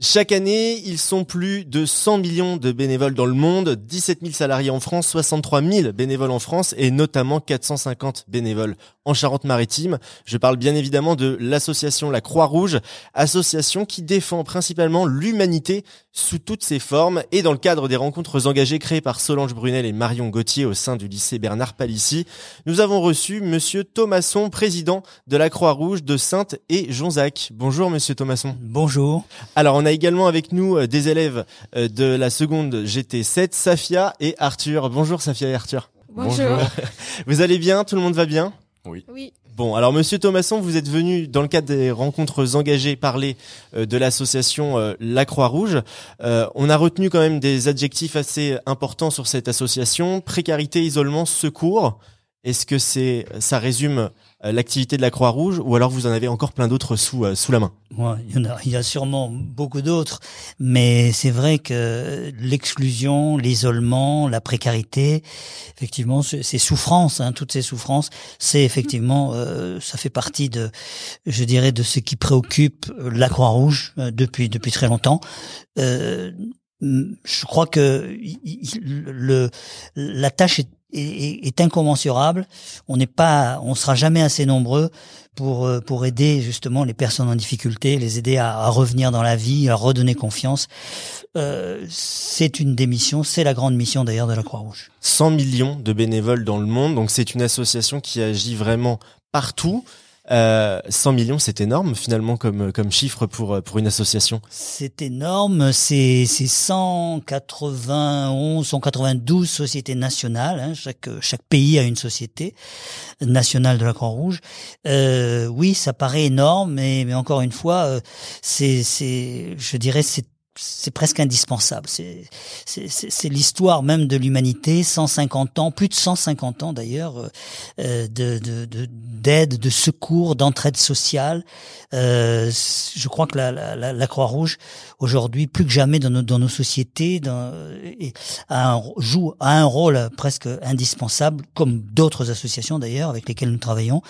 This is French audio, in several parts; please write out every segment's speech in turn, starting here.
Chaque année, ils sont plus de 100 millions de bénévoles dans le monde, 17 000 salariés en France, 63 000 bénévoles en France et notamment 450 bénévoles en Charente-Maritime. Je parle bien évidemment de l'association La Croix-Rouge, association qui défend principalement l'humanité sous toutes ses formes et dans le cadre des rencontres engagées créées par Solange Brunel et Marion Gauthier au sein du lycée Bernard Palissy, nous avons reçu monsieur Thomasson, président de La Croix-Rouge de Sainte et Jonzac. Bonjour monsieur Thomasson. Bonjour. Alors on a également avec nous euh, des élèves euh, de la seconde GT7, Safia et Arthur. Bonjour Safia et Arthur. Bonjour. Vous allez bien? Tout le monde va bien? Oui. Oui. Bon, alors Monsieur Thomasson, vous êtes venu dans le cadre des rencontres engagées parler euh, de l'association La Croix-Rouge. on a retenu quand même des adjectifs assez importants sur cette association précarité, isolement, secours. Est-ce que c'est ça résume euh, l'activité de la Croix-Rouge ou alors vous en avez encore plein d'autres sous euh, sous la main? Ouais, il y en a il y a sûrement beaucoup d'autres mais c'est vrai que l'exclusion, l'isolement, la précarité, effectivement ces souffrances hein, toutes ces souffrances, c'est effectivement euh, ça fait partie de je dirais de ce qui préoccupe la Croix-Rouge depuis depuis très longtemps. Euh, je crois que le, la tâche est est, est, incommensurable. On n'est pas, on sera jamais assez nombreux pour euh, pour aider justement les personnes en difficulté, les aider à, à revenir dans la vie, à redonner confiance. Euh, c'est une des missions, c'est la grande mission d'ailleurs de la Croix-Rouge. 100 millions de bénévoles dans le monde, donc c'est une association qui agit vraiment partout. Euh, 100 millions, c'est énorme finalement comme comme chiffre pour pour une association. C'est énorme, c'est c'est 191, 192 sociétés nationales. Hein, chaque chaque pays a une société nationale de la Croix-Rouge. Euh, oui, ça paraît énorme, mais mais encore une fois, euh, c'est c'est je dirais c'est c'est presque indispensable. C'est l'histoire même de l'humanité, 150 ans, plus de 150 ans d'ailleurs, euh, de d'aide, de, de, secours, d'entraide sociale. Euh, je crois que la, la, la Croix-Rouge aujourd'hui, plus que jamais dans nos, dans nos sociétés, dans, a un, joue a un rôle presque indispensable, comme d'autres associations d'ailleurs avec lesquelles nous travaillons.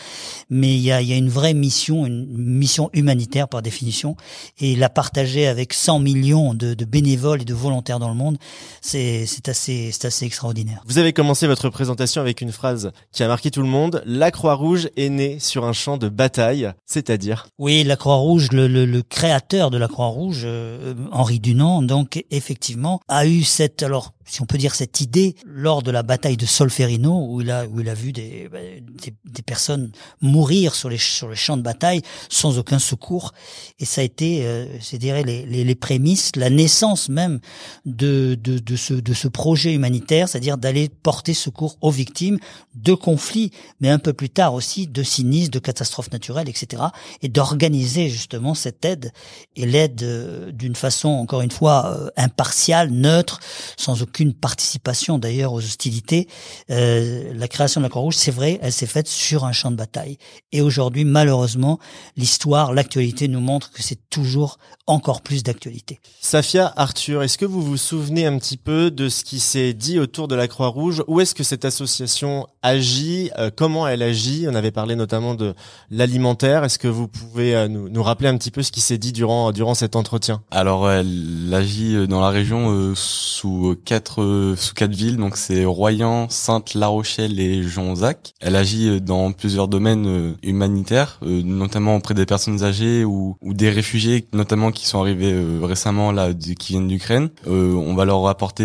Mais il y a, il y a une vraie mission, une mission humanitaire par définition, et la partager avec 100 millions de, bénévoles et de volontaires dans le monde, c'est assez, assez extraordinaire. Vous avez commencé votre présentation avec une phrase qui a marqué tout le monde. La Croix-Rouge est née sur un champ de bataille, c'est-à-dire? Oui, la Croix-Rouge, le, le, créateur de la Croix-Rouge, euh, Henri Dunant, donc effectivement, a eu cette... Alors, si on peut dire cette idée lors de la bataille de Solferino où il a où il a vu des, bah, des, des, personnes mourir sur les sur les champs de bataille sans aucun secours et ça a été euh, c'est dire les, les, les, prémices la naissance même de ce projet humanitaire c'est-à-dire d'aller porter secours aux victimes de conflits mais un peu plus tard aussi de sinistres de catastrophes naturelles etc et d'organiser justement cette aide et l'aide euh, d'une façon encore une fois euh, impartiale neutre sans aucun aucune participation d'ailleurs aux hostilités. Euh, la création de la Croix-Rouge, c'est vrai, elle s'est faite sur un champ de bataille. Et aujourd'hui, malheureusement, l'histoire, l'actualité nous montre que c'est toujours encore plus d'actualité. Safia, Arthur, est-ce que vous vous souvenez un petit peu de ce qui s'est dit autour de la Croix-Rouge? Où est-ce que cette association agit? Euh, Comment elle agit? On avait parlé notamment de l'alimentaire. Est-ce que vous pouvez euh, nous, rappeler un petit peu ce qui s'est dit durant cet entretien? Alors, elle agit dans la région euh, sous quatre euh, villes, donc c'est Royan, Sainte, La Rochelle et Jonzac. Elle agit euh, dans plusieurs domaines euh, humanitaires, notamment auprès des personnes âgées ou, ou des réfugiés, notamment qui sont arrivés récemment là, qui viennent d'Ukraine. on va leur apporter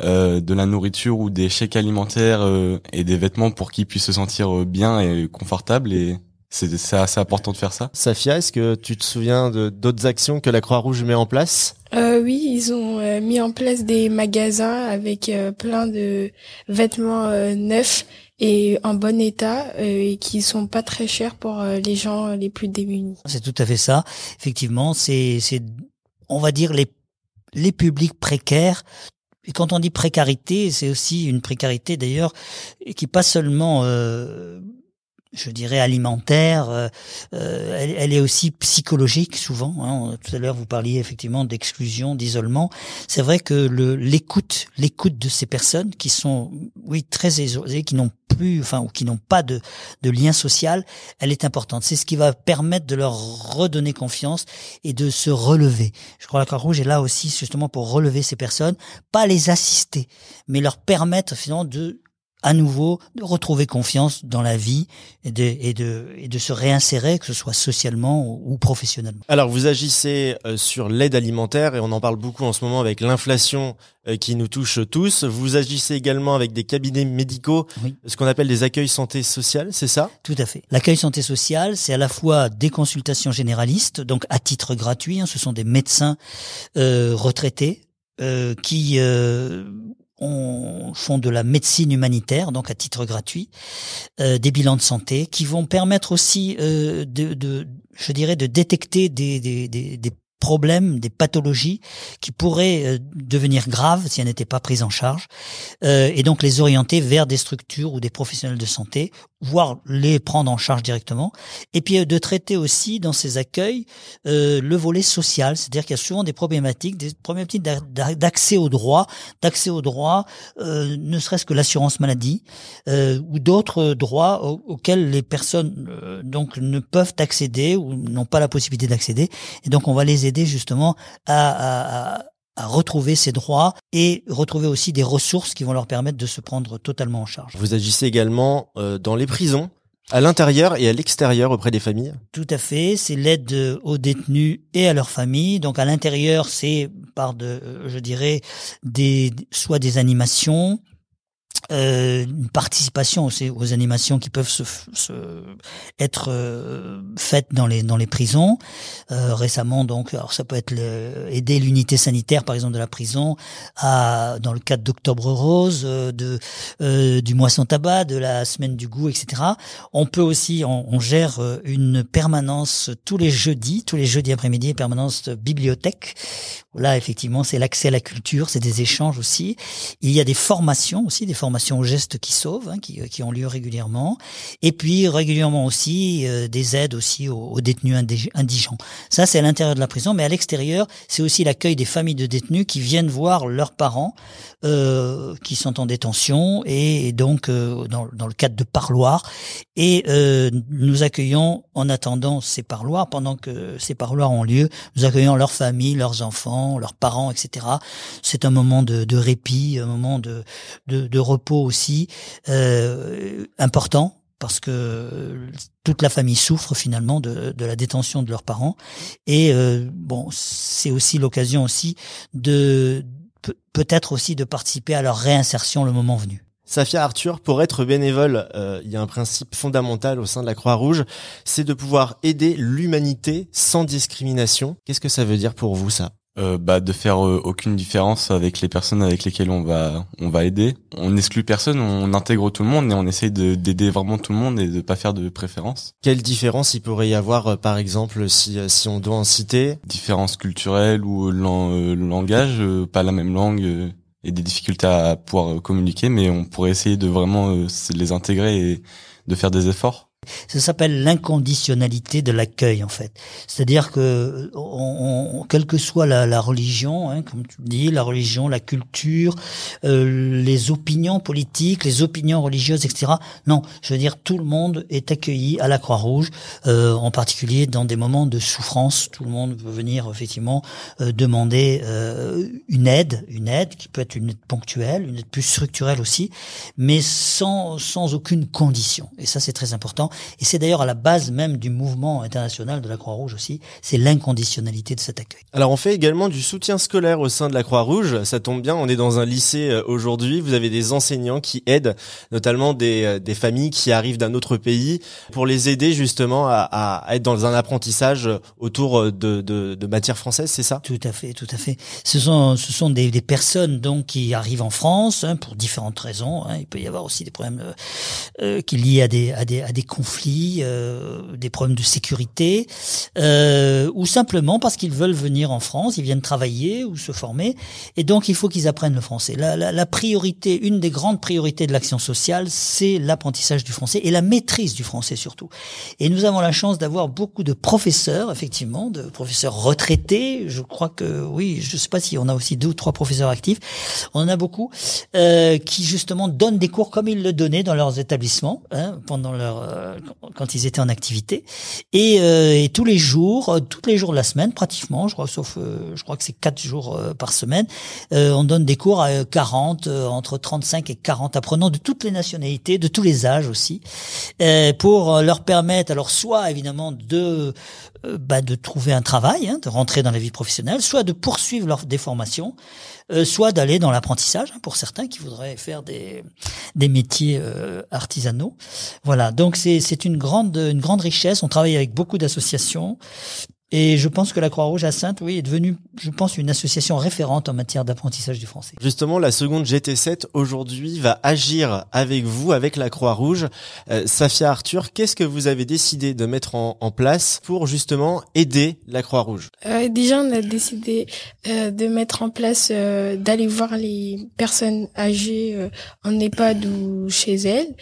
de la nourriture ou des chèques alimentaires et des vêtements pour qu'ils puissent se sentir bien et confortables et c'est assez important de faire ça. Safia, est-ce que tu te souviens de d'autres actions que la Croix-Rouge met en place? Euh, Oui, ils ont euh, mis en place des magasins avec euh, plein de vêtements euh, neufs et en bon état et qui sont pas très chers pour les gens les plus démunis. C'est tout à fait ça. Effectivement, c'est on va dire les les publics précaires. Et quand on dit précarité, c'est aussi une précarité d'ailleurs qui pas seulement euh, je dirais alimentaire, euh, euh, elle, est aussi psychologique souvent. Hein. Tout à l'heure, vous parliez effectivement d'exclusion, d'isolement. C'est vrai que le l'écoute, l'écoute de ces personnes qui sont, oui, très isolées, qui n'ont plus, enfin, ou qui n'ont pas de, de lien social, elle est importante. C'est ce qui va permettre de leur redonner confiance et de se relever. Je crois que la Croix-Rouge est là aussi justement pour relever ces personnes, pas les assister, mais leur permettre finalement de à nouveau de retrouver confiance dans la vie et de, et de, et de se réinsérer, que ce soit socialement ou professionnellement. Alors vous agissez euh, sur l'aide alimentaire et on en parle beaucoup en ce moment avec l'inflation euh, qui nous touche tous. Vous agissez également avec des cabinets médicaux, ce qu'on appelle des accueils santé sociale, c'est ça? Tout à fait. L'accueil santé sociale, c'est à la fois des consultations généralistes, donc à titre gratuit, hein, ce sont des médecins euh, retraités euh, qui euh, on font de la médecine humanitaire, donc à titre gratuit, euh, des bilans de santé qui vont permettre aussi euh, de, je dirais, de détecter des problèmes, des pathologies qui pourraient euh, devenir graves si elles n'étaient pas prises en charge, euh, et donc les orienter vers des structures ou des professionnels de santé, voire les prendre en charge directement, et puis euh, de traiter aussi dans ces accueils le volet social, c'est-à-dire qu'il y a souvent des problématiques, des problématiques d'accès aux droits, d'accès aux droits, ne serait-ce que l'assurance maladie ou d'autres droits auxquels les personnes donc ne peuvent accéder ou n'ont pas la possibilité d'accéder, et donc on va les justement à, retrouver ses droits et retrouver aussi des ressources qui vont leur permettre de se prendre totalement en charge. Vous agissez également euh, dans les prisons à l'intérieur et à l'extérieur auprès des familles? Tout à fait, c'est l'aide aux détenus et à leurs familles. Donc à l'intérieur, c'est par de, euh, je dirais, des soit des animations, euh, une participation aussi aux animations qui peuvent se, se être euh, faites dans les dans les prisons. Euh, récemment donc alors ça peut être aider l'unité sanitaire par exemple de la prison à dans le cadre d'octobre rose euh, de euh, du mois sans tabac de la semaine du goût etc on peut aussi on, on gère une permanence tous les jeudis tous les jeudis après-midi permanence bibliothèque. Là effectivement c'est l'accès à la culture c'est des échanges aussi. Il y a des formations aussi des formations formations gestes qui sauvent, hein, qui, qui, ont lieu régulièrement, et puis régulièrement aussi euh, des aides aussi aux, détenus indigents. Ça, c'est à l'intérieur de la prison, mais à l'extérieur, c'est aussi l'accueil des familles de détenus qui viennent voir leurs parents euh, qui sont en détention et, donc euh, dans, le cadre de parloirs. Et euh, nous accueillons en attendant ces parloirs, pendant que ces parloirs ont lieu, nous accueillons leurs familles, leurs enfants, leurs parents, etc. C'est un moment de, répit, un moment de, de, de aussi euh, important parce que toute la famille souffre finalement de, la détention de leurs parents et euh, bon c'est aussi l'occasion aussi de peut-être aussi de participer à leur réinsertion le moment venu. Safia Arthur, pour être bénévole, euh, il y a un principe fondamental au sein de la Croix-Rouge, c'est de pouvoir aider l'humanité sans discrimination. Qu'est-ce que ça veut dire pour vous ça? Euh, bah, de faire euh, aucune différence avec les personnes avec lesquelles on va on va aider. On n'exclut personne, on intègre tout le monde et on essaye d'aider vraiment tout le monde et de pas faire de préférence. Quelle différence il pourrait y avoir, euh, par exemple, si si on doit en citer? Différence culturelle ou langage, pas la même langue et des difficultés à pouvoir communiquer, mais on pourrait essayer de vraiment les intégrer et de faire des efforts. Ça s'appelle l'inconditionnalité de l'accueil en fait. C'est-à-dire que quelle que soit la, religion, hein, comme tu dis, la religion, la culture, euh, les opinions politiques, les opinions religieuses, etc. Non, je veux dire tout le monde est accueilli à la Croix-Rouge, euh, en particulier dans des moments de souffrance. Tout le monde peut venir effectivement euh, demander une aide, une aide qui peut être une aide ponctuelle, une aide plus structurelle aussi, mais sans sans aucune condition. Et ça c'est très important. Et c'est d'ailleurs à la base même du mouvement international de la Croix-Rouge aussi, c'est l'inconditionnalité de cet accueil. Alors on fait également du soutien scolaire au sein de la Croix-Rouge, ça tombe bien, on est dans un lycée euh, aujourd'hui, vous avez des enseignants qui aident, notamment des, euh, des familles qui arrivent d'un autre pays, pour les aider justement à, à être dans un apprentissage autour de, de, de matières françaises, c'est ça? Tout à fait, tout à fait. Ce sont, ce sont des, des personnes donc qui arrivent en France hein, pour différentes raisons. Hein. Il peut y avoir aussi des problèmes euh, euh qui liés à des, à des, à des conflits, des problèmes de sécurité, ou simplement parce qu'ils veulent venir en France, ils viennent travailler ou se former, et donc il faut qu'ils apprennent le français. La, la, la priorité, une des grandes priorités de l'action sociale, c'est l'apprentissage du français et la maîtrise du français surtout. Et nous avons la chance d'avoir beaucoup de professeurs, effectivement, de professeurs retraités. Je crois que oui, je ne sais pas si on a aussi deux ou trois professeurs actifs. On en a beaucoup euh, qui justement donnent des cours comme ils le donnaient dans leurs établissements hein, pendant leur euh, quand ils étaient en activité. Et, euh, et, tous les jours, euh, tous les jours de la semaine pratiquement, je crois, sauf euh, je crois que c'est quatre jours par semaine, on donne des cours à 40, entre 35 et 40 apprenants de toutes les nationalités, de tous les âges aussi, pour leur permettre alors soit évidemment de bah, de trouver un travail, hein, de rentrer dans la vie professionnelle, soit de poursuivre leur des formations, euh, soit d'aller dans l'apprentissage hein, pour certains qui voudraient faire des des métiers euh, artisanaux. Voilà, donc c'est c'est une grande une grande richesse. On travaille avec beaucoup d'associations et je pense que la Croix-Rouge à Sainte, oui, est devenue, je pense, une association référente en matière d'apprentissage du français. Justement, la seconde GT7 aujourd'hui va agir avec vous, avec la Croix-Rouge. Euh, Safia Arthur, qu'est-ce que vous avez décidé de mettre en, en place pour justement aider la Croix-Rouge? Euh, Déjà, on a décidé euh, de mettre en place, euh, d'aller voir les personnes âgées euh, en EHPAD ou chez elles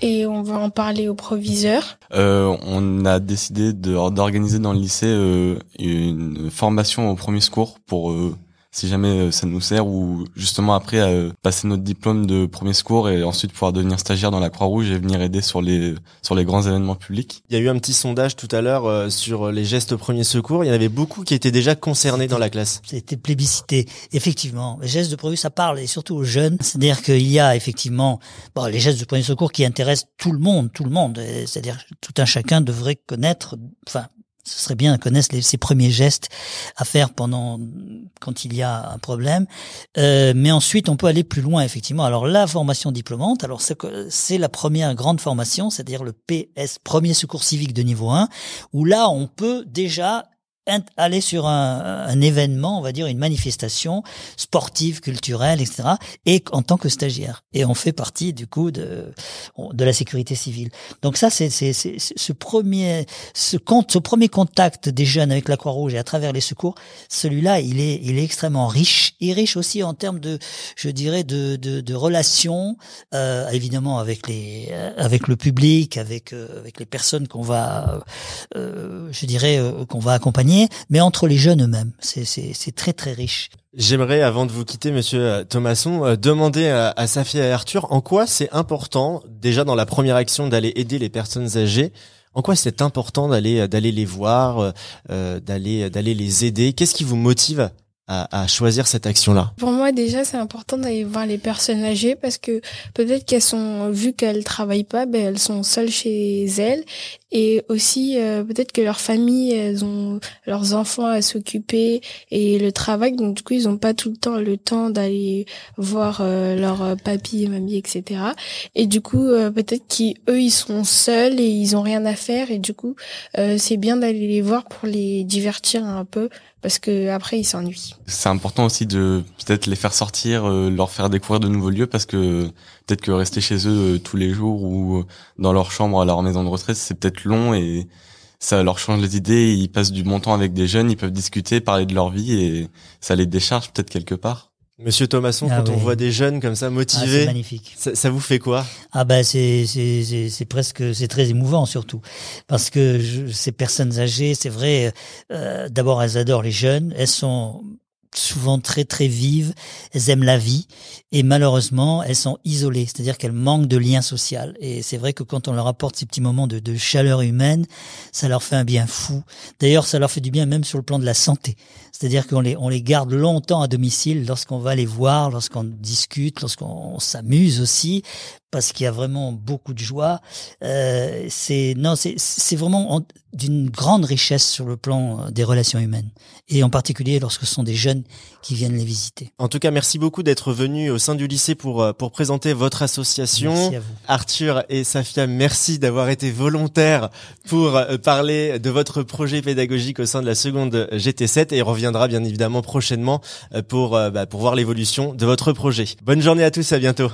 et on va en parler au proviseur. Euh, on a décidé d'organiser dans le lycée euh, une formation au premier secours pour euh, si jamais euh, ça nous sert ou justement après euh, passer notre diplôme de premier secours et ensuite pouvoir devenir stagiaire dans la Croix-Rouge et venir aider sur les sur les grands événements publics. Il y a eu un petit sondage tout à l'heure euh, sur les gestes premier secours, il y en avait beaucoup qui étaient déjà concernés dans la classe. C'était plébiscité. Effectivement, les gestes de premier ça parle et surtout aux jeunes, c'est-à-dire qu'il y a effectivement bon, les gestes de premier secours qui intéressent tout le monde, tout le monde, c'est-à-dire tout un chacun devrait connaître enfin ce serait bien connaître les, ces premiers gestes à faire pendant quand il y a un problème. Euh, mais ensuite, on peut aller plus loin, effectivement. Alors, la formation diplômante, alors c'est la première grande formation, c'est-à-dire le PS, premier secours civique de niveau 1, où là, on peut déjà aller sur un, un, événement, on va dire une manifestation sportive, culturelle, etc. Et en tant que stagiaire. Et on fait partie du coup de de la sécurité civile. Donc ça, c'est ce premier ce compte ce premier contact des jeunes avec la Croix-Rouge et à travers les secours. Celui-là, il est il est extrêmement riche et riche aussi en termes de je dirais de de, de relations euh, évidemment avec les avec le public, avec euh, avec les personnes qu'on va euh, je dirais euh, qu'on va accompagner mais entre les jeunes eux-mêmes. C'est très très riche. J'aimerais, avant de vous quitter, Monsieur euh, Thomasson, euh, demander à, à Safia et Arthur en quoi c'est important, déjà dans la première action, d'aller aider les personnes âgées. En quoi c'est important d'aller euh, d'aller les voir, d'aller d'aller les aider? Qu'est-ce qui vous motive à, à, choisir cette action-là. Pour moi, déjà, c'est important d'aller voir les personnes âgées parce que peut-être qu'elles sont, vu qu'elles travaillent pas, ben elles sont seules chez elles. Et aussi euh, peut-être que leurs familles, elles ont leurs enfants à s'occuper et le travail, donc du coup, ils ont pas tout le temps le temps d'aller voir euh, leur papy et mamie, etc. Et du coup, euh, peut-être qu'eux, ils sont seuls et ils ont rien à faire. Et du coup, c'est bien d'aller les voir pour les divertir un peu parce que après ils s'ennuient. C'est important aussi de peut-être les faire sortir, euh, leur faire découvrir de nouveaux lieux parce que peut-être que rester chez eux euh, tous les jours ou euh, dans leur chambre à leur maison de retraite, c'est peut-être long et ça leur change les idées, ils passent du bon temps avec des jeunes, ils peuvent discuter, parler de leur vie et ça les décharge peut-être quelque part. Monsieur Thomasson, ah quand on voit des jeunes comme ça ah, motivés, magnifique. Ça, ça, vous fait quoi? Ah ben c'est c'est c'est presque c'est très émouvant surtout parce que je, ces personnes âgées, c'est vrai. Euh, D'abord, elles adorent les jeunes. Elles sont souvent très très vives, elles aiment la vie et malheureusement elles sont isolées, c'est-à-dire qu'elles manquent de lien social. Et c'est vrai que quand on leur apporte ces petits moments de, de, chaleur humaine, ça leur fait un bien fou. D'ailleurs, ça leur fait du bien même sur le plan de la santé. C'est-à-dire qu'on les, on les garde longtemps à domicile lorsqu'on va les voir, lorsqu'on discute, lorsqu'on s'amuse aussi, parce qu'il y a vraiment beaucoup de joie. Euh, c'est non, c'est c'est vraiment d'une grande richesse sur le plan euh, des relations humaines, et en particulier lorsque ce sont des jeunes qui viennent les visiter. En tout cas, merci beaucoup d'être venu au sein du lycée pour euh, pour présenter votre association. Merci à vous. Arthur et Safia, merci d'avoir été volontaires pour euh, parler de votre projet pédagogique au sein de la seconde GT7 et reviendra bien évidemment prochainement pour bah, pour voir l'évolution de votre projet. Bonne journée à tous, à bientôt.